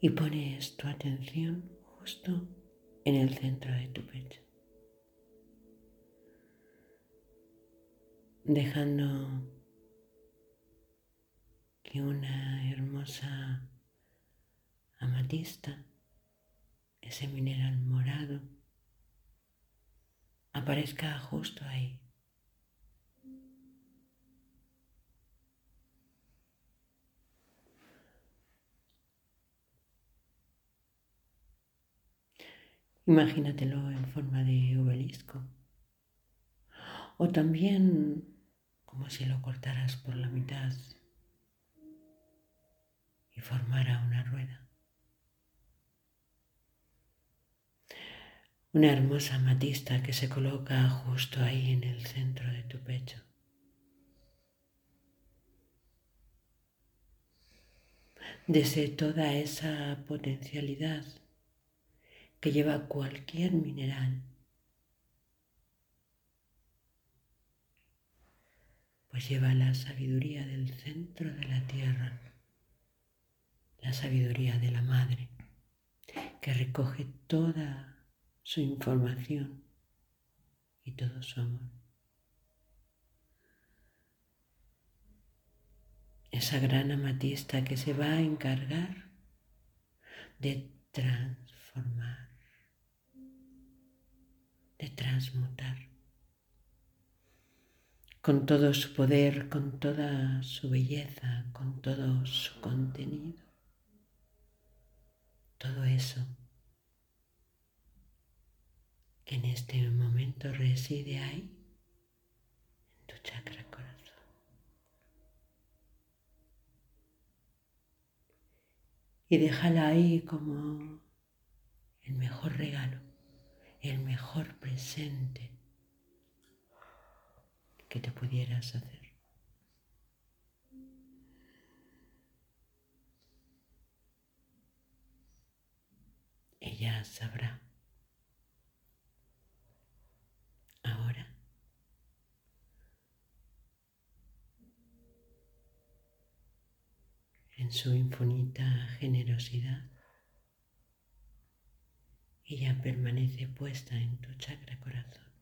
y pones tu atención justo en el centro de tu pecho, dejando que una hermosa amatista, ese mineral morado, aparezca justo ahí. Imagínatelo en forma de obelisco. O también como si lo cortaras por la mitad y formara una rueda. Una hermosa matista que se coloca justo ahí en el centro de tu pecho. Desde toda esa potencialidad que lleva cualquier mineral, pues lleva la sabiduría del centro de la tierra la sabiduría de la madre que recoge toda su información y todo su amor. Esa gran amatista que se va a encargar de transformar, de transmutar. Con todo su poder, con toda su belleza, con todo su contenido. Todo eso que en este momento reside ahí, en tu chakra corazón. Y déjala ahí como el mejor regalo, el mejor presente que te pudieras hacer. ella sabrá. Ahora. En su infinita generosidad, ella permanece puesta en tu chakra corazón.